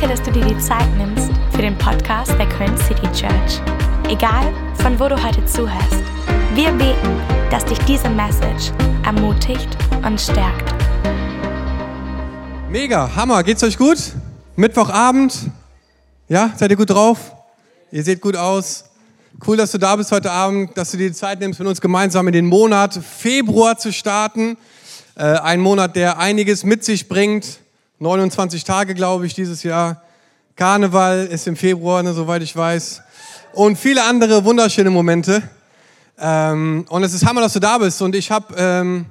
Danke, dass du dir die Zeit nimmst für den Podcast der Köln City Church. Egal, von wo du heute zuhörst, wir beten, dass dich diese Message ermutigt und stärkt. Mega, Hammer, geht's euch gut? Mittwochabend? Ja, seid ihr gut drauf? Ihr seht gut aus. Cool, dass du da bist heute Abend, dass du dir die Zeit nimmst, mit uns gemeinsam in den Monat Februar zu starten. Äh, ein Monat, der einiges mit sich bringt. 29 Tage, glaube ich, dieses Jahr. Karneval ist im Februar, ne, soweit ich weiß. Und viele andere wunderschöne Momente. Ähm, und es ist Hammer, dass du da bist. Und ich habe ähm,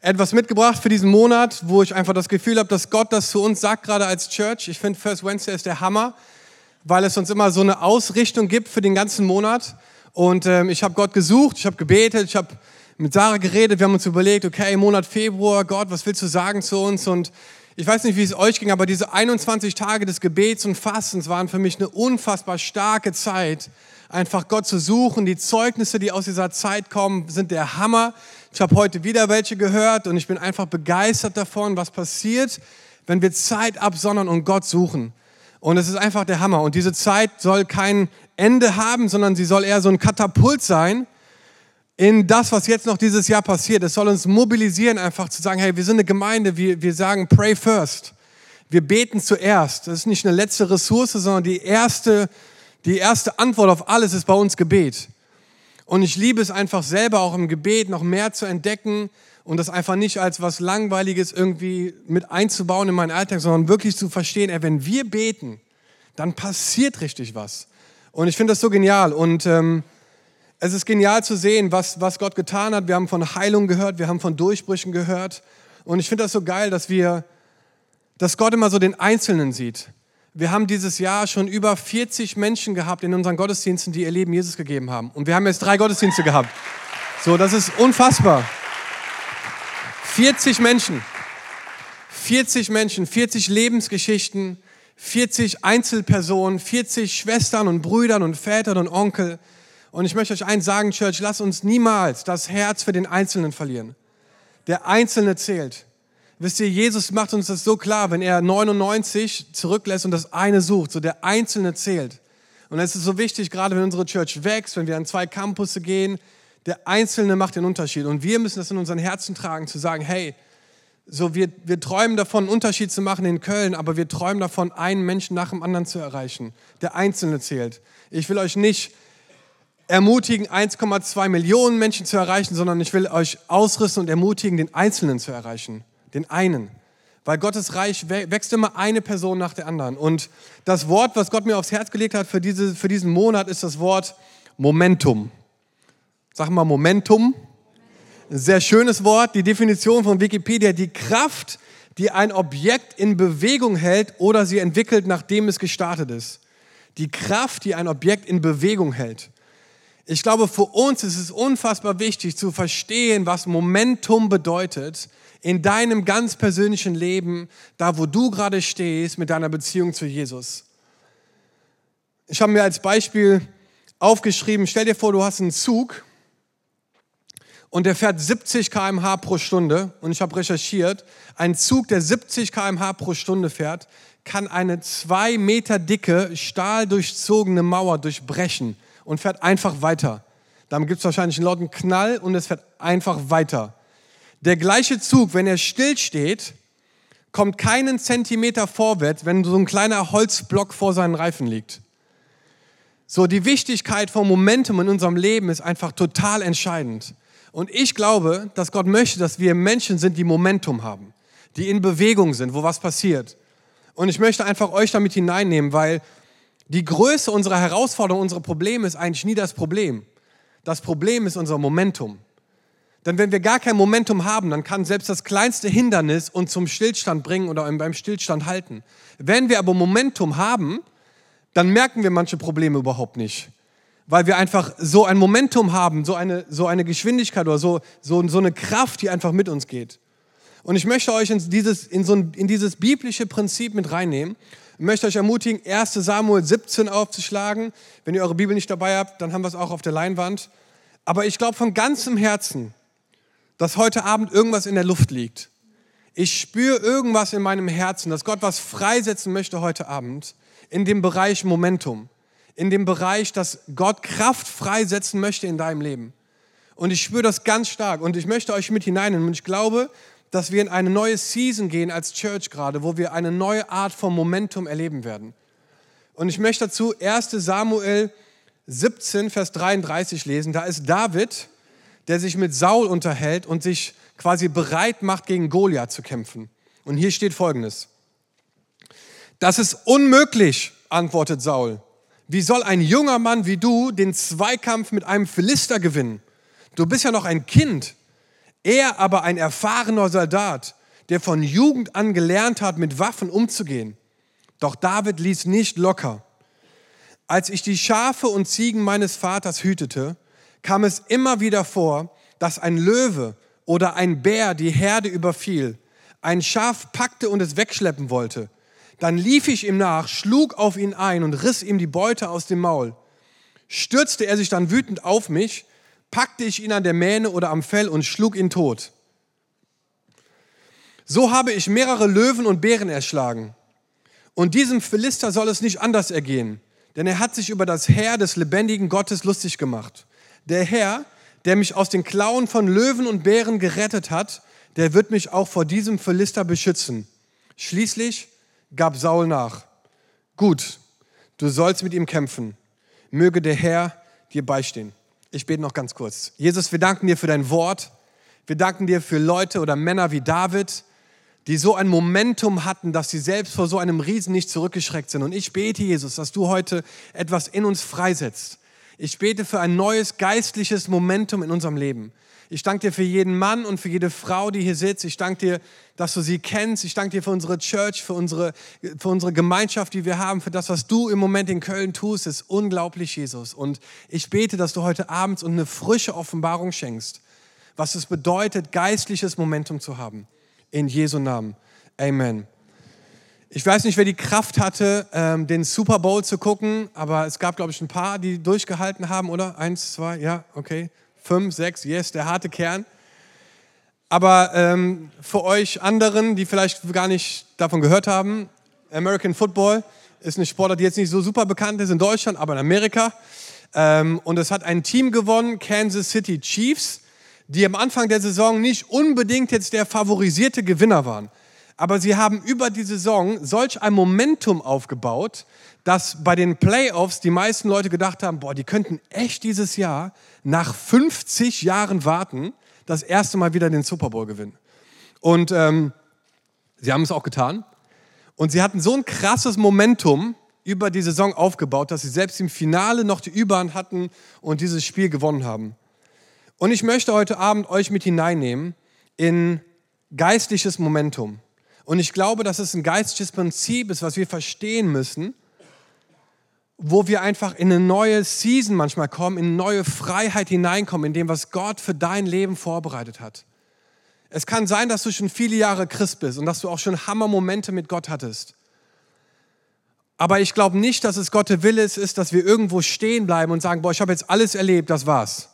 etwas mitgebracht für diesen Monat, wo ich einfach das Gefühl habe, dass Gott das zu uns sagt, gerade als Church. Ich finde, First Wednesday ist der Hammer weil es uns immer so eine Ausrichtung gibt für den ganzen Monat. Und ähm, ich habe Gott gesucht, ich habe gebetet, ich habe mit Sarah geredet, wir haben uns überlegt, okay, Monat Februar, Gott, was willst du sagen zu uns? Und ich weiß nicht, wie es euch ging, aber diese 21 Tage des Gebets und Fastens waren für mich eine unfassbar starke Zeit, einfach Gott zu suchen. Die Zeugnisse, die aus dieser Zeit kommen, sind der Hammer. Ich habe heute wieder welche gehört und ich bin einfach begeistert davon, was passiert, wenn wir Zeit absondern und Gott suchen. Und es ist einfach der Hammer. Und diese Zeit soll kein Ende haben, sondern sie soll eher so ein Katapult sein in das, was jetzt noch dieses Jahr passiert. Es soll uns mobilisieren, einfach zu sagen, hey, wir sind eine Gemeinde, wir, wir sagen, pray first. Wir beten zuerst. Das ist nicht eine letzte Ressource, sondern die erste, die erste Antwort auf alles ist bei uns Gebet. Und ich liebe es einfach selber auch im Gebet noch mehr zu entdecken, und das einfach nicht als was Langweiliges irgendwie mit einzubauen in meinen Alltag, sondern wirklich zu verstehen, ey, wenn wir beten, dann passiert richtig was. Und ich finde das so genial. Und ähm, es ist genial zu sehen, was, was Gott getan hat. Wir haben von Heilung gehört, wir haben von Durchbrüchen gehört. Und ich finde das so geil, dass wir, dass Gott immer so den Einzelnen sieht. Wir haben dieses Jahr schon über 40 Menschen gehabt in unseren Gottesdiensten, die ihr Leben Jesus gegeben haben. Und wir haben jetzt drei Gottesdienste gehabt. So, das ist unfassbar. 40 Menschen, 40 Menschen, 40 Lebensgeschichten, 40 Einzelpersonen, 40 Schwestern und Brüdern und Vätern und Onkel. Und ich möchte euch eins sagen, Church, lasst uns niemals das Herz für den Einzelnen verlieren. Der Einzelne zählt. Wisst ihr, Jesus macht uns das so klar, wenn er 99 zurücklässt und das eine sucht, so der Einzelne zählt. Und es ist so wichtig, gerade wenn unsere Church wächst, wenn wir an zwei Campusse gehen, der Einzelne macht den Unterschied. Und wir müssen das in unseren Herzen tragen, zu sagen, hey, so wir, wir träumen davon, einen Unterschied zu machen in Köln, aber wir träumen davon, einen Menschen nach dem anderen zu erreichen. Der Einzelne zählt. Ich will euch nicht ermutigen, 1,2 Millionen Menschen zu erreichen, sondern ich will euch ausrüsten und ermutigen, den Einzelnen zu erreichen. Den einen. Weil Gottes Reich wächst immer eine Person nach der anderen. Und das Wort, was Gott mir aufs Herz gelegt hat für, diese, für diesen Monat, ist das Wort Momentum. Sag mal Momentum. Sehr schönes Wort. Die Definition von Wikipedia, die Kraft, die ein Objekt in Bewegung hält oder sie entwickelt, nachdem es gestartet ist. Die Kraft, die ein Objekt in Bewegung hält. Ich glaube, für uns ist es unfassbar wichtig zu verstehen, was Momentum bedeutet in deinem ganz persönlichen Leben, da wo du gerade stehst mit deiner Beziehung zu Jesus. Ich habe mir als Beispiel aufgeschrieben, stell dir vor, du hast einen Zug und der fährt 70 km/h pro Stunde. Und ich habe recherchiert, ein Zug, der 70 km/h pro Stunde fährt, kann eine zwei Meter dicke, stahldurchzogene Mauer durchbrechen und fährt einfach weiter. Dann gibt es wahrscheinlich einen lauten Knall und es fährt einfach weiter. Der gleiche Zug, wenn er stillsteht, kommt keinen Zentimeter vorwärts, wenn so ein kleiner Holzblock vor seinen Reifen liegt. So, die Wichtigkeit von Momentum in unserem Leben ist einfach total entscheidend. Und ich glaube, dass Gott möchte, dass wir Menschen sind, die Momentum haben, die in Bewegung sind, wo was passiert. Und ich möchte einfach euch damit hineinnehmen, weil die Größe unserer Herausforderung, unserer Probleme ist eigentlich nie das Problem. Das Problem ist unser Momentum. Denn wenn wir gar kein Momentum haben, dann kann selbst das kleinste Hindernis uns zum Stillstand bringen oder beim Stillstand halten. Wenn wir aber Momentum haben, dann merken wir manche Probleme überhaupt nicht weil wir einfach so ein Momentum haben, so eine, so eine Geschwindigkeit oder so, so, so eine Kraft, die einfach mit uns geht. Und ich möchte euch in dieses, in, so ein, in dieses biblische Prinzip mit reinnehmen. Ich möchte euch ermutigen, 1 Samuel 17 aufzuschlagen. Wenn ihr eure Bibel nicht dabei habt, dann haben wir es auch auf der Leinwand. Aber ich glaube von ganzem Herzen, dass heute Abend irgendwas in der Luft liegt. Ich spüre irgendwas in meinem Herzen, dass Gott was freisetzen möchte heute Abend in dem Bereich Momentum, in dem Bereich, dass Gott Kraft freisetzen möchte in deinem Leben. Und ich spüre das ganz stark und ich möchte euch mit hineinnehmen. Und ich glaube, dass wir in eine neue Season gehen als Church gerade, wo wir eine neue Art von Momentum erleben werden. Und ich möchte dazu 1 Samuel 17, Vers 33 lesen. Da ist David, der sich mit Saul unterhält und sich quasi bereit macht, gegen Goliath zu kämpfen. Und hier steht folgendes. Das ist unmöglich, antwortet Saul. Wie soll ein junger Mann wie du den Zweikampf mit einem Philister gewinnen? Du bist ja noch ein Kind. Er aber ein erfahrener Soldat, der von Jugend an gelernt hat, mit Waffen umzugehen. Doch David ließ nicht locker. Als ich die Schafe und Ziegen meines Vaters hütete, kam es immer wieder vor, dass ein Löwe oder ein Bär die Herde überfiel, ein Schaf packte und es wegschleppen wollte. Dann lief ich ihm nach, schlug auf ihn ein und riss ihm die Beute aus dem Maul. Stürzte er sich dann wütend auf mich, packte ich ihn an der Mähne oder am Fell und schlug ihn tot. So habe ich mehrere Löwen und Bären erschlagen. Und diesem Philister soll es nicht anders ergehen, denn er hat sich über das Heer des lebendigen Gottes lustig gemacht. Der Herr, der mich aus den Klauen von Löwen und Bären gerettet hat, der wird mich auch vor diesem Philister beschützen. Schließlich gab Saul nach. Gut, du sollst mit ihm kämpfen. Möge der Herr dir beistehen. Ich bete noch ganz kurz. Jesus, wir danken dir für dein Wort. Wir danken dir für Leute oder Männer wie David, die so ein Momentum hatten, dass sie selbst vor so einem Riesen nicht zurückgeschreckt sind. Und ich bete, Jesus, dass du heute etwas in uns freisetzt. Ich bete für ein neues geistliches Momentum in unserem Leben. Ich danke dir für jeden Mann und für jede Frau, die hier sitzt. Ich danke dir, dass du sie kennst. Ich danke dir für unsere Church, für unsere, für unsere Gemeinschaft, die wir haben, für das, was du im Moment in Köln tust. Das ist unglaublich, Jesus. Und ich bete, dass du heute Abend eine frische Offenbarung schenkst, was es bedeutet, geistliches Momentum zu haben. In Jesu Namen. Amen. Ich weiß nicht, wer die Kraft hatte, ähm, den Super Bowl zu gucken, aber es gab, glaube ich, ein paar, die durchgehalten haben, oder? Eins, zwei, ja, okay fünf, sechs, yes, der harte Kern. Aber ähm, für euch anderen, die vielleicht gar nicht davon gehört haben, American Football ist eine Sportart, die jetzt nicht so super bekannt ist in Deutschland, aber in Amerika. Ähm, und es hat ein Team gewonnen, Kansas City Chiefs, die am Anfang der Saison nicht unbedingt jetzt der favorisierte Gewinner waren. Aber sie haben über die Saison solch ein Momentum aufgebaut, dass bei den Playoffs die meisten Leute gedacht haben, boah, die könnten echt dieses Jahr nach 50 Jahren warten, das erste Mal wieder den Super Bowl gewinnen. Und ähm, sie haben es auch getan. Und sie hatten so ein krasses Momentum über die Saison aufgebaut, dass sie selbst im Finale noch die Überhand hatten und dieses Spiel gewonnen haben. Und ich möchte heute Abend euch mit hineinnehmen in geistliches Momentum. Und ich glaube, dass es ein geistliches Prinzip ist, was wir verstehen müssen, wo wir einfach in eine neue Season manchmal kommen, in eine neue Freiheit hineinkommen, in dem, was Gott für dein Leben vorbereitet hat. Es kann sein, dass du schon viele Jahre Christ bist und dass du auch schon Hammermomente mit Gott hattest. Aber ich glaube nicht, dass es Gottes Wille ist, dass wir irgendwo stehen bleiben und sagen, boah, ich habe jetzt alles erlebt, das war's.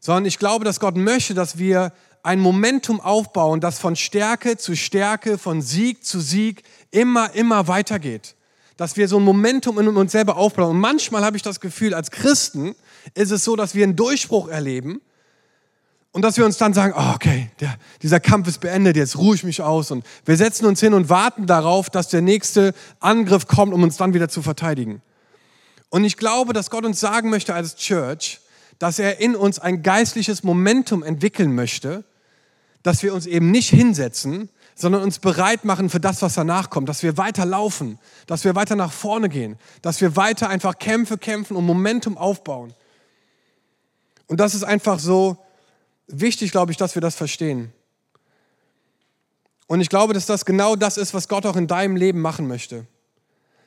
Sondern ich glaube, dass Gott möchte, dass wir ein Momentum aufbauen, das von Stärke zu Stärke, von Sieg zu Sieg immer, immer weitergeht dass wir so ein Momentum in uns selber aufbauen. Und manchmal habe ich das Gefühl, als Christen ist es so, dass wir einen Durchbruch erleben und dass wir uns dann sagen, oh, okay, der, dieser Kampf ist beendet, jetzt ruhe ich mich aus. Und wir setzen uns hin und warten darauf, dass der nächste Angriff kommt, um uns dann wieder zu verteidigen. Und ich glaube, dass Gott uns sagen möchte als Church, dass er in uns ein geistliches Momentum entwickeln möchte, dass wir uns eben nicht hinsetzen, sondern uns bereit machen für das, was danach kommt, dass wir weiter laufen, dass wir weiter nach vorne gehen, dass wir weiter einfach Kämpfe kämpfen und Momentum aufbauen. Und das ist einfach so wichtig, glaube ich, dass wir das verstehen. Und ich glaube, dass das genau das ist, was Gott auch in deinem Leben machen möchte.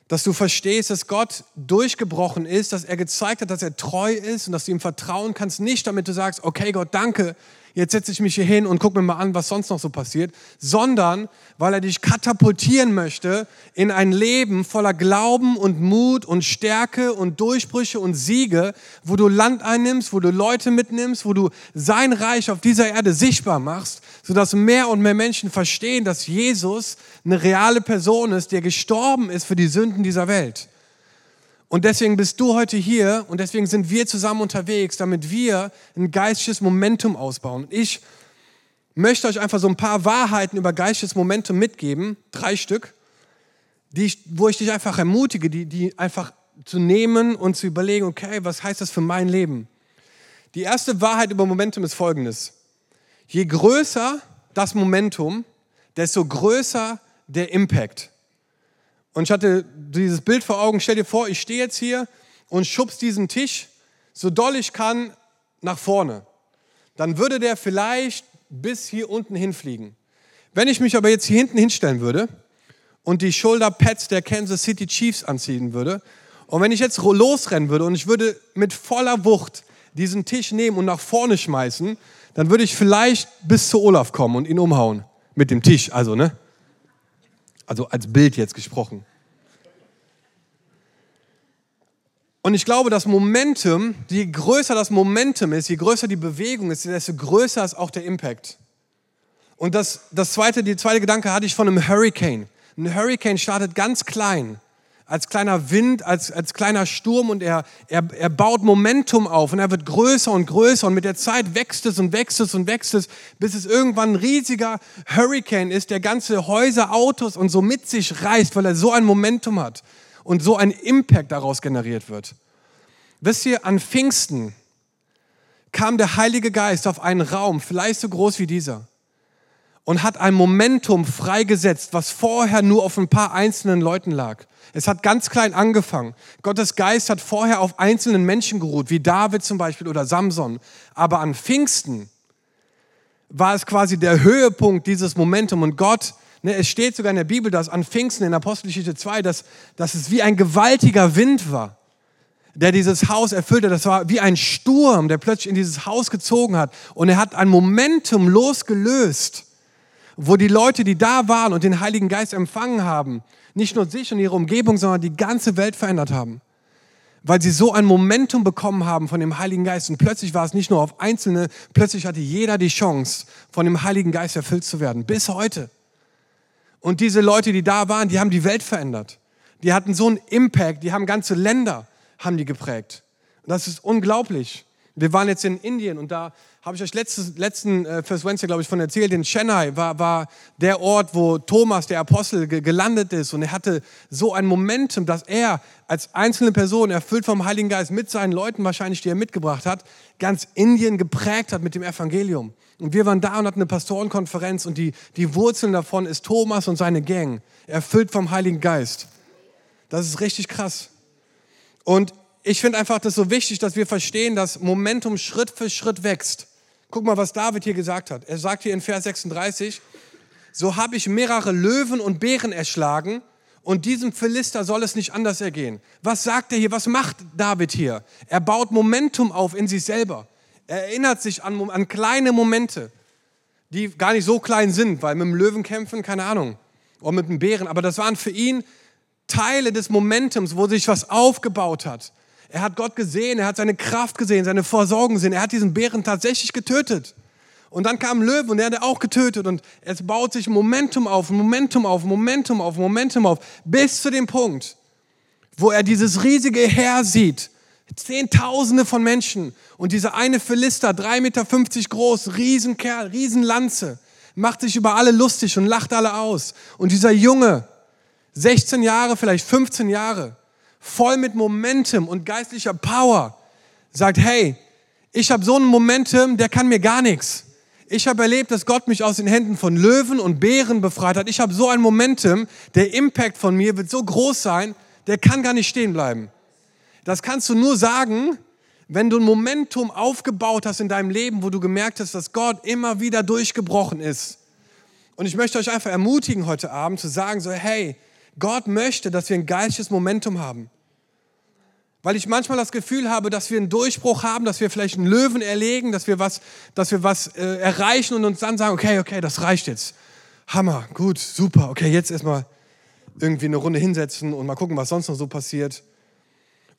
Dass du verstehst, dass Gott durchgebrochen ist, dass er gezeigt hat, dass er treu ist und dass du ihm vertrauen kannst, nicht damit du sagst, okay Gott, danke, jetzt setze ich mich hier hin und gucke mir mal an, was sonst noch so passiert, sondern weil er dich katapultieren möchte in ein Leben voller Glauben und Mut und Stärke und Durchbrüche und Siege, wo du Land einnimmst, wo du Leute mitnimmst, wo du sein Reich auf dieser Erde sichtbar machst, sodass mehr und mehr Menschen verstehen, dass Jesus eine reale Person ist, der gestorben ist für die Sünden dieser Welt. Und deswegen bist du heute hier und deswegen sind wir zusammen unterwegs, damit wir ein geistliches Momentum ausbauen. Und ich möchte euch einfach so ein paar Wahrheiten über geistliches Momentum mitgeben, drei Stück, die ich, wo ich dich einfach ermutige, die, die einfach zu nehmen und zu überlegen, okay, was heißt das für mein Leben? Die erste Wahrheit über Momentum ist folgendes. Je größer das Momentum, desto größer der Impact. Und ich hatte dieses Bild vor Augen, stell dir vor, ich stehe jetzt hier und schubs diesen Tisch so doll ich kann nach vorne. Dann würde der vielleicht bis hier unten hinfliegen. Wenn ich mich aber jetzt hier hinten hinstellen würde und die Shoulder Pads der Kansas City Chiefs anziehen würde und wenn ich jetzt losrennen würde und ich würde mit voller Wucht diesen Tisch nehmen und nach vorne schmeißen, dann würde ich vielleicht bis zu Olaf kommen und ihn umhauen mit dem Tisch, also ne? Also als Bild jetzt gesprochen. Und ich glaube, das Momentum, je größer das Momentum ist, je größer die Bewegung ist, desto größer ist auch der Impact. Und das, das zweite, die zweite Gedanke hatte ich von einem Hurricane. Ein Hurricane startet ganz klein als kleiner Wind, als, als kleiner Sturm und er, er, er baut Momentum auf und er wird größer und größer und mit der Zeit wächst es und wächst es und wächst es, bis es irgendwann ein riesiger Hurricane ist, der ganze Häuser, Autos und so mit sich reißt, weil er so ein Momentum hat und so ein Impact daraus generiert wird. Wisst ihr, an Pfingsten kam der Heilige Geist auf einen Raum, vielleicht so groß wie dieser und hat ein Momentum freigesetzt, was vorher nur auf ein paar einzelnen Leuten lag. Es hat ganz klein angefangen. Gottes Geist hat vorher auf einzelnen Menschen geruht, wie David zum Beispiel oder Samson. Aber an Pfingsten war es quasi der Höhepunkt dieses Momentum. Und Gott, ne, es steht sogar in der Bibel, dass an Pfingsten in Apostelgeschichte 2, dass, dass es wie ein gewaltiger Wind war, der dieses Haus erfüllte. Das war wie ein Sturm, der plötzlich in dieses Haus gezogen hat. Und er hat ein Momentum losgelöst wo die Leute, die da waren und den Heiligen Geist empfangen haben, nicht nur sich und ihre Umgebung, sondern die ganze Welt verändert haben. Weil sie so ein Momentum bekommen haben von dem Heiligen Geist. Und plötzlich war es nicht nur auf Einzelne, plötzlich hatte jeder die Chance, von dem Heiligen Geist erfüllt zu werden. Bis heute. Und diese Leute, die da waren, die haben die Welt verändert. Die hatten so einen Impact, die haben ganze Länder, haben die geprägt. Und das ist unglaublich. Wir waren jetzt in Indien und da habe ich euch letztes, letzten äh, First Wednesday, glaube ich, von erzählt. In Chennai war, war der Ort, wo Thomas, der Apostel, ge gelandet ist. Und er hatte so ein Momentum, dass er als einzelne Person, erfüllt vom Heiligen Geist, mit seinen Leuten wahrscheinlich, die er mitgebracht hat, ganz Indien geprägt hat mit dem Evangelium. Und wir waren da und hatten eine Pastorenkonferenz und die, die Wurzeln davon ist Thomas und seine Gang, erfüllt vom Heiligen Geist. Das ist richtig krass. Und ich finde einfach das so wichtig, dass wir verstehen, dass Momentum Schritt für Schritt wächst. Guck mal, was David hier gesagt hat. Er sagt hier in Vers 36, so habe ich mehrere Löwen und Bären erschlagen und diesem Philister soll es nicht anders ergehen. Was sagt er hier? Was macht David hier? Er baut Momentum auf in sich selber. Er erinnert sich an, an kleine Momente, die gar nicht so klein sind, weil mit dem Löwen kämpfen, keine Ahnung, oder mit dem Bären, aber das waren für ihn Teile des Momentums, wo sich was aufgebaut hat. Er hat Gott gesehen, er hat seine Kraft gesehen, seine Versorgung gesehen. Er hat diesen Bären tatsächlich getötet. Und dann kam ein Löwe und der hat er auch getötet. Und es baut sich Momentum auf, Momentum auf, Momentum auf, Momentum auf, bis zu dem Punkt, wo er dieses riesige Heer sieht. Zehntausende von Menschen. Und dieser eine Philister, 3,50 Meter groß, Riesenkerl, Riesenlanze, macht sich über alle lustig und lacht alle aus. Und dieser Junge, 16 Jahre, vielleicht 15 Jahre, voll mit Momentum und geistlicher Power, sagt, hey, ich habe so ein Momentum, der kann mir gar nichts. Ich habe erlebt, dass Gott mich aus den Händen von Löwen und Bären befreit hat. Ich habe so ein Momentum, der Impact von mir wird so groß sein, der kann gar nicht stehen bleiben. Das kannst du nur sagen, wenn du ein Momentum aufgebaut hast in deinem Leben, wo du gemerkt hast, dass Gott immer wieder durchgebrochen ist. Und ich möchte euch einfach ermutigen heute Abend zu sagen, so hey, Gott möchte, dass wir ein geistliches Momentum haben. Weil ich manchmal das Gefühl habe, dass wir einen Durchbruch haben, dass wir vielleicht einen Löwen erlegen, dass wir was, dass wir was äh, erreichen und uns dann sagen, okay, okay, das reicht jetzt. Hammer, gut, super, okay, jetzt erstmal irgendwie eine Runde hinsetzen und mal gucken, was sonst noch so passiert.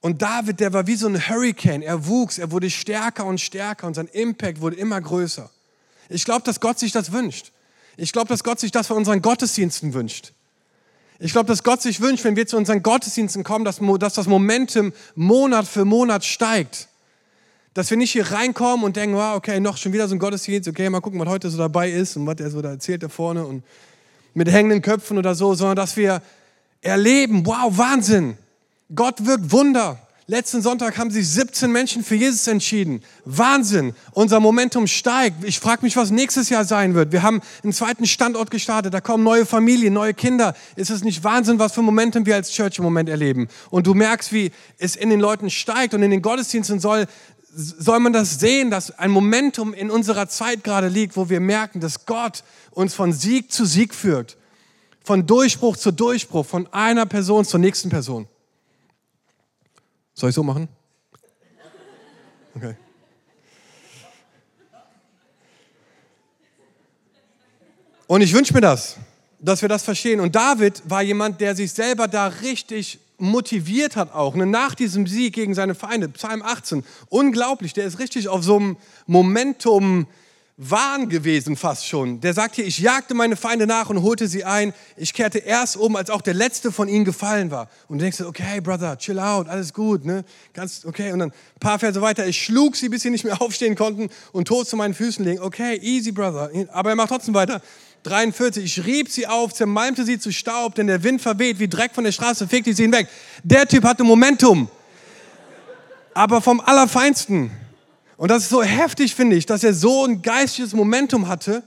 Und David, der war wie so ein Hurricane. Er wuchs, er wurde stärker und stärker und sein Impact wurde immer größer. Ich glaube, dass Gott sich das wünscht. Ich glaube, dass Gott sich das von unseren Gottesdiensten wünscht. Ich glaube, dass Gott sich wünscht, wenn wir zu unseren Gottesdiensten kommen, dass, dass das Momentum Monat für Monat steigt. Dass wir nicht hier reinkommen und denken, wow, okay, noch schon wieder so ein Gottesdienst, okay, mal gucken, was heute so dabei ist und was er so da erzählt da vorne und mit hängenden Köpfen oder so, sondern dass wir erleben, wow, Wahnsinn. Gott wirkt Wunder. Letzten Sonntag haben sich 17 Menschen für Jesus entschieden. Wahnsinn. Unser Momentum steigt. Ich frage mich, was nächstes Jahr sein wird. Wir haben einen zweiten Standort gestartet. Da kommen neue Familien, neue Kinder. Ist es nicht Wahnsinn, was für Momentum wir als Church im Moment erleben? Und du merkst, wie es in den Leuten steigt und in den Gottesdiensten soll, soll man das sehen, dass ein Momentum in unserer Zeit gerade liegt, wo wir merken, dass Gott uns von Sieg zu Sieg führt. Von Durchbruch zu Durchbruch, von einer Person zur nächsten Person. Soll ich so machen? Okay. Und ich wünsche mir das, dass wir das verstehen. Und David war jemand, der sich selber da richtig motiviert hat auch, ne, nach diesem Sieg gegen seine Feinde. Psalm 18, unglaublich, der ist richtig auf so einem Momentum Wahn gewesen fast schon. Der sagt hier, ich jagte meine Feinde nach und holte sie ein. Ich kehrte erst um, als auch der letzte von ihnen gefallen war. Und du denkst, okay, Brother, chill out, alles gut, ne? Ganz okay. Und dann ein paar Verse weiter, ich schlug sie, bis sie nicht mehr aufstehen konnten und tot zu meinen Füßen legen. Okay, easy, Brother. Aber er macht trotzdem weiter. 43, ich rieb sie auf, zermalmte sie zu Staub, denn der Wind verweht wie Dreck von der Straße, fegte sie hinweg. Der Typ hatte Momentum. Aber vom Allerfeinsten. Und das ist so heftig, finde ich, dass er so ein geistiges Momentum hatte,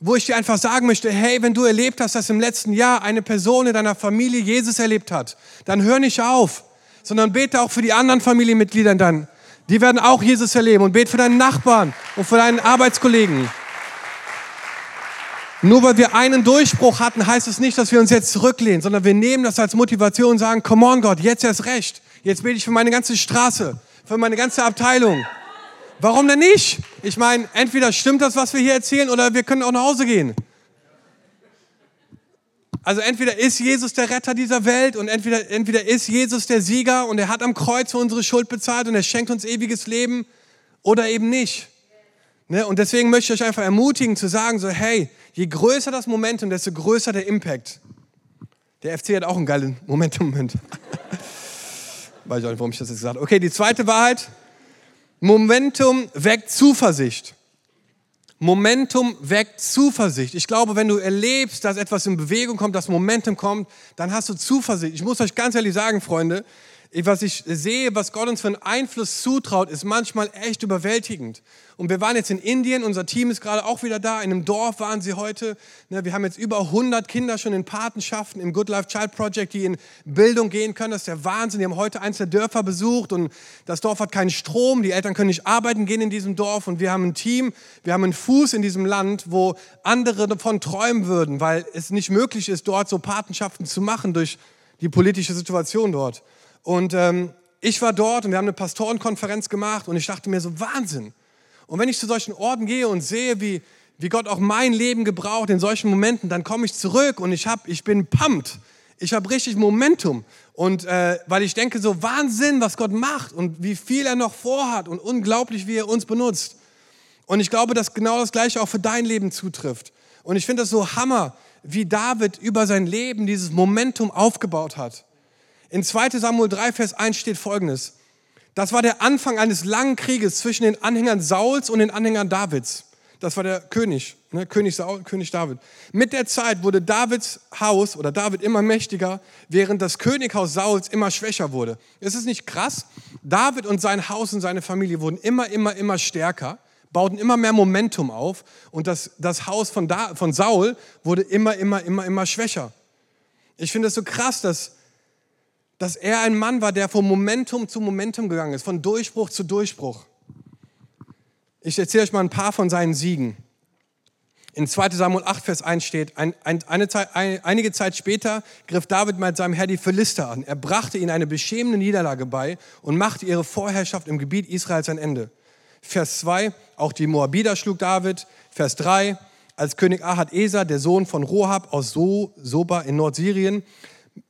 wo ich dir einfach sagen möchte, hey, wenn du erlebt hast, dass im letzten Jahr eine Person in deiner Familie Jesus erlebt hat, dann hör nicht auf, sondern bete auch für die anderen Familienmitglieder dann. Die werden auch Jesus erleben und bete für deinen Nachbarn und für deinen Arbeitskollegen. Nur weil wir einen Durchbruch hatten, heißt es nicht, dass wir uns jetzt zurücklehnen, sondern wir nehmen das als Motivation und sagen, come on Gott, jetzt erst recht. Jetzt bete ich für meine ganze Straße, für meine ganze Abteilung. Warum denn nicht? Ich meine, entweder stimmt das, was wir hier erzählen, oder wir können auch nach Hause gehen. Also entweder ist Jesus der Retter dieser Welt und entweder, entweder ist Jesus der Sieger und er hat am Kreuz für unsere Schuld bezahlt und er schenkt uns ewiges Leben oder eben nicht. Ne? Und deswegen möchte ich euch einfach ermutigen zu sagen, so hey, je größer das Momentum, desto größer der Impact. Der FC hat auch einen geilen Momentum-Moment. Weiß ich auch nicht, warum ich das jetzt gesagt habe. Okay, die zweite Wahrheit. Momentum weckt Zuversicht. Momentum weckt Zuversicht. Ich glaube, wenn du erlebst, dass etwas in Bewegung kommt, dass Momentum kommt, dann hast du Zuversicht. Ich muss euch ganz ehrlich sagen, Freunde, was ich sehe, was Gott uns für einen Einfluss zutraut, ist manchmal echt überwältigend. Und wir waren jetzt in Indien, unser Team ist gerade auch wieder da, in einem Dorf waren sie heute. Ne, wir haben jetzt über 100 Kinder schon in Patenschaften im Good Life Child Project, die in Bildung gehen können. Das ist der Wahnsinn. Die haben heute eins der Dörfer besucht und das Dorf hat keinen Strom. Die Eltern können nicht arbeiten gehen in diesem Dorf. Und wir haben ein Team, wir haben einen Fuß in diesem Land, wo andere davon träumen würden, weil es nicht möglich ist, dort so Patenschaften zu machen durch die politische Situation dort. Und ähm, ich war dort und wir haben eine Pastorenkonferenz gemacht und ich dachte mir so, Wahnsinn. Und wenn ich zu solchen Orten gehe und sehe, wie, wie Gott auch mein Leben gebraucht in solchen Momenten, dann komme ich zurück und ich, hab, ich bin pumped. Ich habe richtig Momentum. Und äh, weil ich denke, so Wahnsinn, was Gott macht und wie viel er noch vorhat und unglaublich, wie er uns benutzt. Und ich glaube, dass genau das Gleiche auch für dein Leben zutrifft. Und ich finde das so Hammer, wie David über sein Leben dieses Momentum aufgebaut hat. In 2 Samuel 3, Vers 1 steht folgendes. Das war der Anfang eines langen Krieges zwischen den Anhängern Sauls und den Anhängern Davids. Das war der König, ne? König Saul, König David. Mit der Zeit wurde Davids Haus oder David immer mächtiger, während das Könighaus Sauls immer schwächer wurde. Ist es nicht krass? David und sein Haus und seine Familie wurden immer, immer, immer stärker, bauten immer mehr Momentum auf und das, das Haus von, da, von Saul wurde immer, immer, immer, immer schwächer. Ich finde es so krass, dass dass er ein Mann war, der von Momentum zu Momentum gegangen ist, von Durchbruch zu Durchbruch. Ich erzähle euch mal ein paar von seinen Siegen. In 2 Samuel 8, Vers 1 steht, ein, ein, eine Zeit, ein, einige Zeit später griff David mit seinem Herr die Philister an. Er brachte ihnen eine beschämende Niederlage bei und machte ihre Vorherrschaft im Gebiet Israels ein Ende. Vers 2, auch die Moabiter schlug David. Vers 3, als König Ahad Esa, der Sohn von Rohab aus so Soba in Nordsyrien,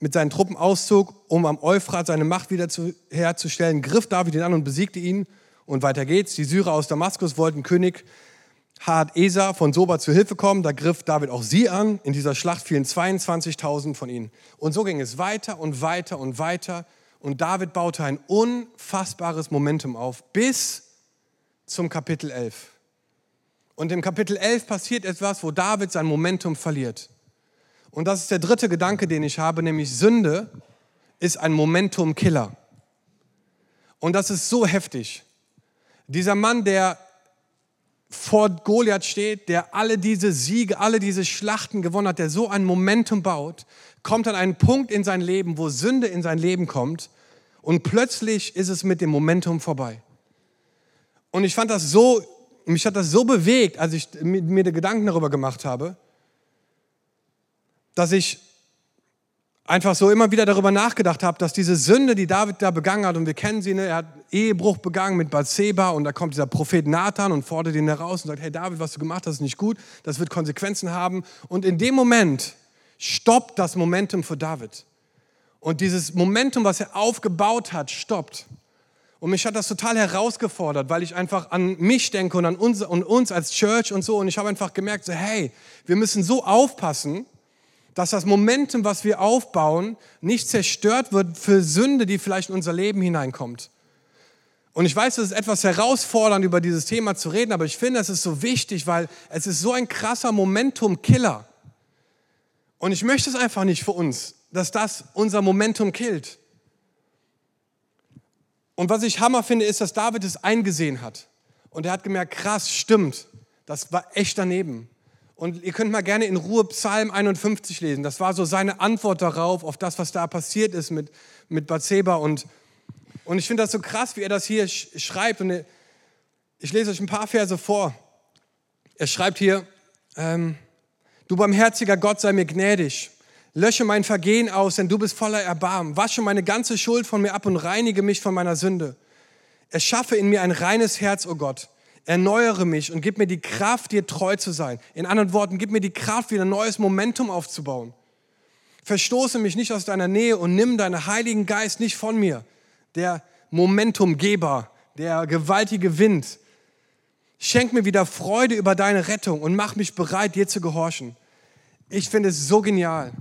mit seinen Truppen auszog, um am Euphrat seine Macht wieder zu, herzustellen, griff David ihn an und besiegte ihn. Und weiter geht's. Die Syrer aus Damaskus wollten König hat Esa von Soba zu Hilfe kommen. Da griff David auch sie an. In dieser Schlacht fielen 22.000 von ihnen. Und so ging es weiter und weiter und weiter. Und David baute ein unfassbares Momentum auf bis zum Kapitel 11. Und im Kapitel 11 passiert etwas, wo David sein Momentum verliert. Und das ist der dritte Gedanke, den ich habe, nämlich Sünde ist ein Momentum-Killer. Und das ist so heftig. Dieser Mann, der vor Goliath steht, der alle diese Siege, alle diese Schlachten gewonnen hat, der so ein Momentum baut, kommt an einen Punkt in sein Leben, wo Sünde in sein Leben kommt und plötzlich ist es mit dem Momentum vorbei. Und ich fand das so, mich hat das so bewegt, als ich mir Gedanken darüber gemacht habe, dass ich einfach so immer wieder darüber nachgedacht habe, dass diese Sünde, die David da begangen hat, und wir kennen sie, ne, er hat Ehebruch begangen mit Bathseba und da kommt dieser Prophet Nathan und fordert ihn heraus und sagt, hey David, was du gemacht hast, ist nicht gut, das wird Konsequenzen haben. Und in dem Moment stoppt das Momentum für David. Und dieses Momentum, was er aufgebaut hat, stoppt. Und mich hat das total herausgefordert, weil ich einfach an mich denke und an uns, und uns als Church und so. Und ich habe einfach gemerkt, so, hey, wir müssen so aufpassen, dass das Momentum, was wir aufbauen, nicht zerstört wird für Sünde, die vielleicht in unser Leben hineinkommt. Und ich weiß, es ist etwas herausfordernd, über dieses Thema zu reden, aber ich finde, es ist so wichtig, weil es ist so ein krasser Momentum-Killer. Und ich möchte es einfach nicht für uns, dass das unser Momentum killt. Und was ich Hammer finde, ist, dass David es eingesehen hat. Und er hat gemerkt, krass, stimmt, das war echt daneben. Und ihr könnt mal gerne in Ruhe Psalm 51 lesen. Das war so seine Antwort darauf, auf das, was da passiert ist mit, mit Bathseba. Und, und ich finde das so krass, wie er das hier schreibt. Und ich lese euch ein paar Verse vor. Er schreibt hier, ähm, du barmherziger Gott, sei mir gnädig. Lösche mein Vergehen aus, denn du bist voller Erbarmen. Wasche meine ganze Schuld von mir ab und reinige mich von meiner Sünde. Erschaffe in mir ein reines Herz, o oh Gott erneuere mich und gib mir die Kraft, dir treu zu sein. In anderen Worten, gib mir die Kraft, wieder ein neues Momentum aufzubauen. Verstoße mich nicht aus deiner Nähe und nimm deinen Heiligen Geist nicht von mir, der Momentumgeber, der gewaltige Wind. Schenk mir wieder Freude über deine Rettung und mach mich bereit, dir zu gehorchen. Ich finde es so genial,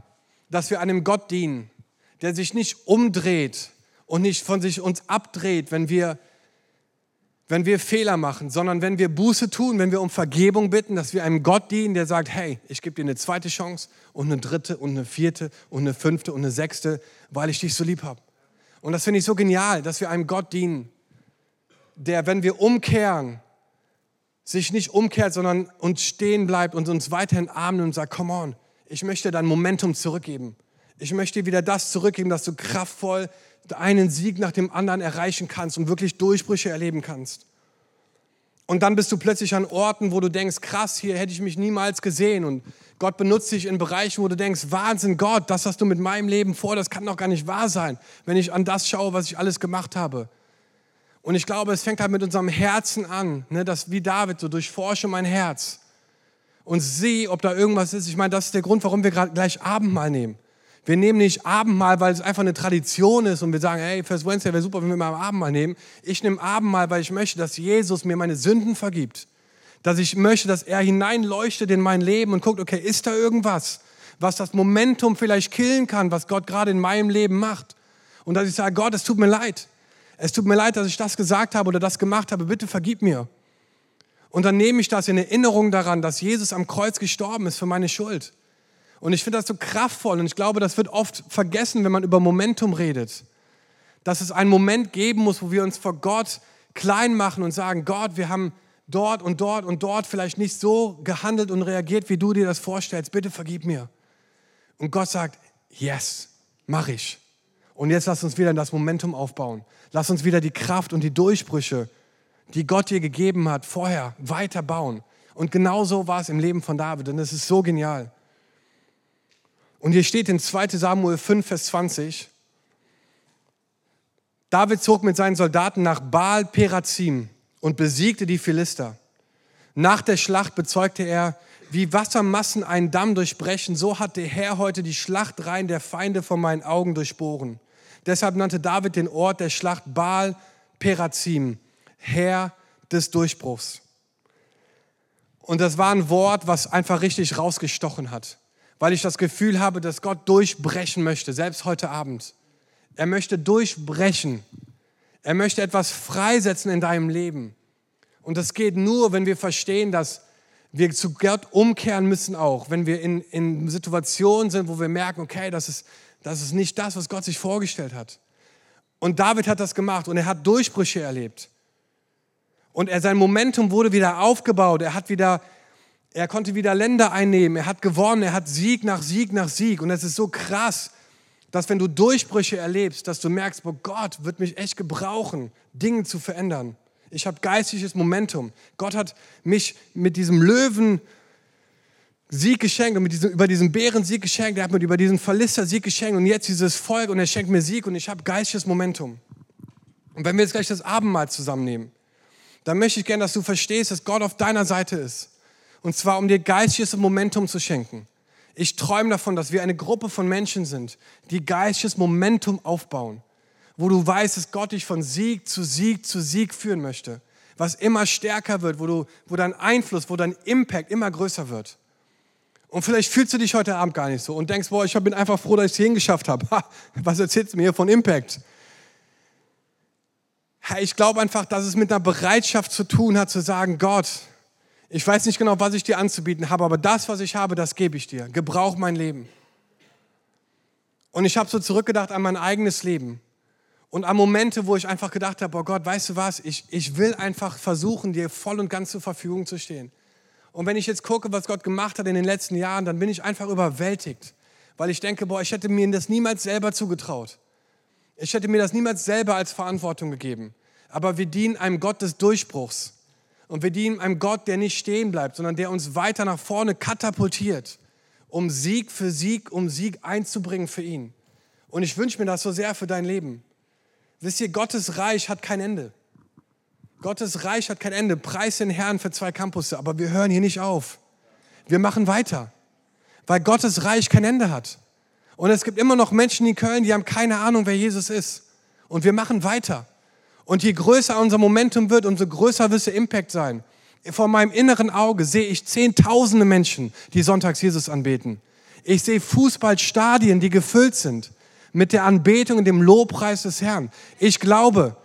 dass wir einem Gott dienen, der sich nicht umdreht und nicht von sich uns abdreht, wenn wir wenn wir Fehler machen, sondern wenn wir Buße tun, wenn wir um Vergebung bitten, dass wir einem Gott dienen, der sagt, hey, ich gebe dir eine zweite Chance und eine dritte und eine vierte und eine fünfte und eine sechste, weil ich dich so lieb habe. Und das finde ich so genial, dass wir einem Gott dienen, der, wenn wir umkehren, sich nicht umkehrt, sondern uns stehen bleibt und uns weiterhin armen und sagt, come on, ich möchte dein Momentum zurückgeben. Ich möchte dir wieder das zurückgeben, dass du kraftvoll einen Sieg nach dem anderen erreichen kannst und wirklich Durchbrüche erleben kannst. Und dann bist du plötzlich an Orten, wo du denkst, krass, hier hätte ich mich niemals gesehen. Und Gott benutzt dich in Bereichen, wo du denkst, Wahnsinn, Gott, das hast du mit meinem Leben vor, das kann doch gar nicht wahr sein, wenn ich an das schaue, was ich alles gemacht habe. Und ich glaube, es fängt halt mit unserem Herzen an, ne, dass wie David, so durchforsche mein Herz und sieh, ob da irgendwas ist. Ich meine, das ist der Grund, warum wir gerade gleich Abendmahl nehmen. Wir nehmen nicht Abendmahl, weil es einfach eine Tradition ist und wir sagen, hey, First Wednesday wäre super, wenn wir mal Abendmahl nehmen. Ich nehme Abendmahl, weil ich möchte, dass Jesus mir meine Sünden vergibt. Dass ich möchte, dass er hineinleuchtet in mein Leben und guckt, okay, ist da irgendwas, was das Momentum vielleicht killen kann, was Gott gerade in meinem Leben macht. Und dass ich sage, Gott, es tut mir leid. Es tut mir leid, dass ich das gesagt habe oder das gemacht habe. Bitte vergib mir. Und dann nehme ich das in Erinnerung daran, dass Jesus am Kreuz gestorben ist für meine Schuld und ich finde das so kraftvoll und ich glaube, das wird oft vergessen, wenn man über Momentum redet. Dass es einen Moment geben muss, wo wir uns vor Gott klein machen und sagen, Gott, wir haben dort und dort und dort vielleicht nicht so gehandelt und reagiert, wie du dir das vorstellst. Bitte vergib mir. Und Gott sagt, yes, mach ich. Und jetzt lass uns wieder das Momentum aufbauen. Lass uns wieder die Kraft und die Durchbrüche, die Gott dir gegeben hat, vorher weiterbauen. Und genau so war es im Leben von David und das ist so genial. Und hier steht in 2 Samuel 5, Vers 20, David zog mit seinen Soldaten nach Baal Perazim und besiegte die Philister. Nach der Schlacht bezeugte er, wie Wassermassen einen Damm durchbrechen, so hat der Herr heute die Schlachtreihen der Feinde vor meinen Augen durchbohren. Deshalb nannte David den Ort der Schlacht Baal Perazim, Herr des Durchbruchs. Und das war ein Wort, was einfach richtig rausgestochen hat, weil ich das Gefühl habe, dass Gott durchbrechen möchte, selbst heute Abend. Er möchte durchbrechen. Er möchte etwas freisetzen in deinem Leben. Und das geht nur, wenn wir verstehen, dass wir zu Gott umkehren müssen auch, wenn wir in, in Situationen sind, wo wir merken, okay, das ist, das ist nicht das, was Gott sich vorgestellt hat. Und David hat das gemacht und er hat Durchbrüche erlebt. Und er, sein Momentum wurde wieder aufgebaut. Er hat wieder, er konnte wieder Länder einnehmen. Er hat gewonnen. Er hat Sieg nach Sieg nach Sieg. Und es ist so krass, dass wenn du Durchbrüche erlebst, dass du merkst, boah, Gott wird mich echt gebrauchen, Dinge zu verändern. Ich habe geistiges Momentum. Gott hat mich mit diesem Löwen Sieg geschenkt und mit diesem, über diesen Bären Sieg geschenkt. Er hat mir über diesen Verlister Sieg geschenkt und jetzt dieses Volk und er schenkt mir Sieg und ich habe geistiges Momentum. Und wenn wir jetzt gleich das Abendmahl zusammennehmen, dann möchte ich gerne, dass du verstehst, dass Gott auf deiner Seite ist. Und zwar, um dir geistiges Momentum zu schenken. Ich träume davon, dass wir eine Gruppe von Menschen sind, die geistiges Momentum aufbauen. Wo du weißt, dass Gott dich von Sieg zu Sieg zu Sieg führen möchte. Was immer stärker wird, wo, du, wo dein Einfluss, wo dein Impact immer größer wird. Und vielleicht fühlst du dich heute Abend gar nicht so und denkst, boah, ich bin einfach froh, dass ich es hierhin geschafft habe. Ha, was erzählst du mir hier von Impact? Ich glaube einfach, dass es mit einer Bereitschaft zu tun hat, zu sagen, Gott, ich weiß nicht genau, was ich dir anzubieten habe, aber das, was ich habe, das gebe ich dir. Gebrauch mein Leben. Und ich habe so zurückgedacht an mein eigenes Leben und an Momente, wo ich einfach gedacht habe, oh Gott, weißt du was, ich, ich will einfach versuchen, dir voll und ganz zur Verfügung zu stehen. Und wenn ich jetzt gucke, was Gott gemacht hat in den letzten Jahren, dann bin ich einfach überwältigt, weil ich denke, boah, ich hätte mir das niemals selber zugetraut. Ich hätte mir das niemals selber als Verantwortung gegeben. Aber wir dienen einem Gott des Durchbruchs. Und wir dienen einem Gott, der nicht stehen bleibt, sondern der uns weiter nach vorne katapultiert, um Sieg für Sieg, um Sieg einzubringen für ihn. Und ich wünsche mir das so sehr für dein Leben. Wisst ihr, Gottes Reich hat kein Ende. Gottes Reich hat kein Ende. Preis den Herrn für zwei Campusse, aber wir hören hier nicht auf. Wir machen weiter, weil Gottes Reich kein Ende hat. Und es gibt immer noch Menschen in Köln, die haben keine Ahnung, wer Jesus ist. Und wir machen weiter. Und je größer unser Momentum wird, umso größer wird der Impact sein. Vor meinem inneren Auge sehe ich zehntausende Menschen, die sonntags Jesus anbeten. Ich sehe Fußballstadien, die gefüllt sind mit der Anbetung und dem Lobpreis des Herrn. Ich glaube,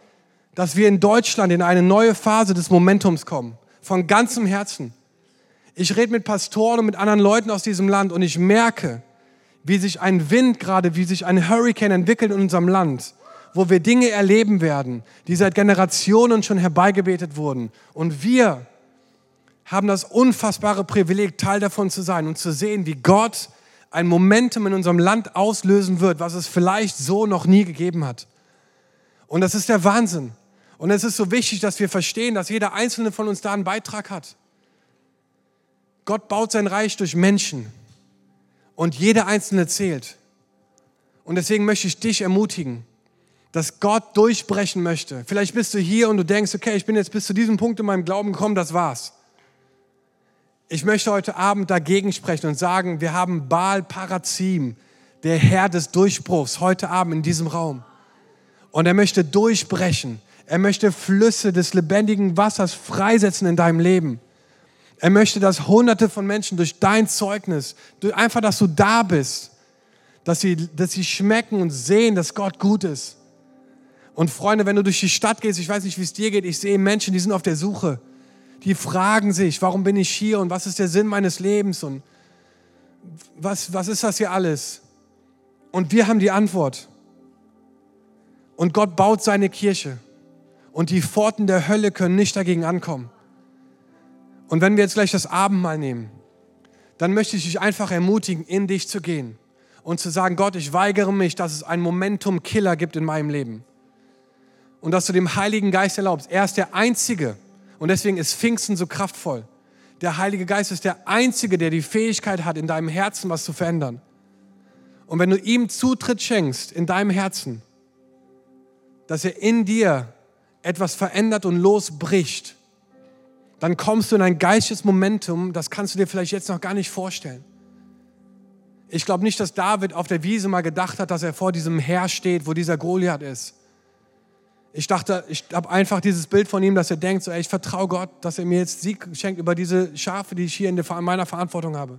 dass wir in Deutschland in eine neue Phase des Momentums kommen. Von ganzem Herzen. Ich rede mit Pastoren und mit anderen Leuten aus diesem Land und ich merke, wie sich ein Wind gerade, wie sich ein Hurricane entwickelt in unserem Land, wo wir Dinge erleben werden, die seit Generationen schon herbeigebetet wurden. Und wir haben das unfassbare Privileg, Teil davon zu sein und zu sehen, wie Gott ein Momentum in unserem Land auslösen wird, was es vielleicht so noch nie gegeben hat. Und das ist der Wahnsinn. Und es ist so wichtig, dass wir verstehen, dass jeder einzelne von uns da einen Beitrag hat. Gott baut sein Reich durch Menschen und jeder einzelne zählt. Und deswegen möchte ich dich ermutigen, dass Gott durchbrechen möchte. Vielleicht bist du hier und du denkst, okay, ich bin jetzt bis zu diesem Punkt in meinem Glauben gekommen, das war's. Ich möchte heute Abend dagegen sprechen und sagen, wir haben Baal Parazim, der Herr des Durchbruchs, heute Abend in diesem Raum. Und er möchte durchbrechen. Er möchte Flüsse des lebendigen Wassers freisetzen in deinem Leben. Er möchte, dass hunderte von Menschen durch dein Zeugnis, einfach, dass du da bist, dass sie, dass sie schmecken und sehen, dass Gott gut ist. Und Freunde, wenn du durch die Stadt gehst, ich weiß nicht, wie es dir geht, ich sehe Menschen, die sind auf der Suche. Die fragen sich, warum bin ich hier und was ist der Sinn meines Lebens und was, was ist das hier alles? Und wir haben die Antwort. Und Gott baut seine Kirche. Und die Pforten der Hölle können nicht dagegen ankommen. Und wenn wir jetzt gleich das Abendmahl nehmen, dann möchte ich dich einfach ermutigen, in dich zu gehen und zu sagen, Gott, ich weigere mich, dass es einen Momentum-Killer gibt in meinem Leben. Und dass du dem Heiligen Geist erlaubst. Er ist der Einzige, und deswegen ist Pfingsten so kraftvoll, Der Heilige Geist ist der Einzige, der die Fähigkeit hat, in deinem Herzen was zu verändern. Und wenn du ihm Zutritt schenkst in deinem Herzen, dass er in dir etwas verändert und losbricht, dann kommst du in ein geistiges Momentum, das kannst du dir vielleicht jetzt noch gar nicht vorstellen. Ich glaube nicht, dass David auf der Wiese mal gedacht hat, dass er vor diesem Herr steht, wo dieser Goliath ist. Ich dachte, ich habe einfach dieses Bild von ihm, dass er denkt, so, ey, ich vertraue Gott, dass er mir jetzt Sieg schenkt über diese Schafe, die ich hier in meiner Verantwortung habe.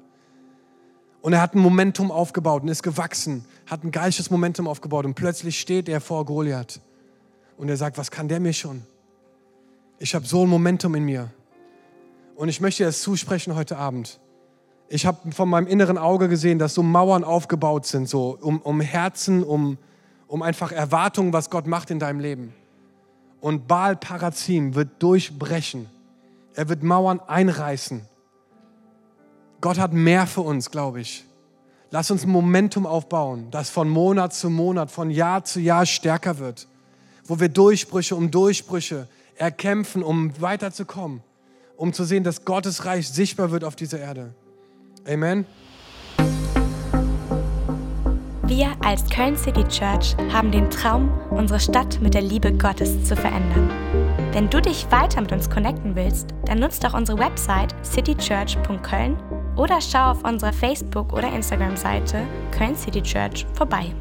Und er hat ein Momentum aufgebaut und ist gewachsen, hat ein geistiges Momentum aufgebaut und plötzlich steht er vor Goliath und er sagt, was kann der mir schon? Ich habe so ein Momentum in mir. Und ich möchte das zusprechen heute Abend. Ich habe von meinem inneren Auge gesehen, dass so Mauern aufgebaut sind, so um, um Herzen, um, um einfach Erwartungen, was Gott macht in deinem Leben. Und Baal Parazim wird durchbrechen. Er wird Mauern einreißen. Gott hat mehr für uns, glaube ich. Lass uns Momentum aufbauen, das von Monat zu Monat, von Jahr zu Jahr stärker wird. Wo wir Durchbrüche um Durchbrüche erkämpfen, um weiterzukommen. Um zu sehen, dass Gottes Reich sichtbar wird auf dieser Erde. Amen. Wir als Köln City Church haben den Traum, unsere Stadt mit der Liebe Gottes zu verändern. Wenn du dich weiter mit uns connecten willst, dann nutzt doch unsere Website citychurch.köln oder schau auf unserer Facebook- oder Instagram-Seite Köln City Church vorbei.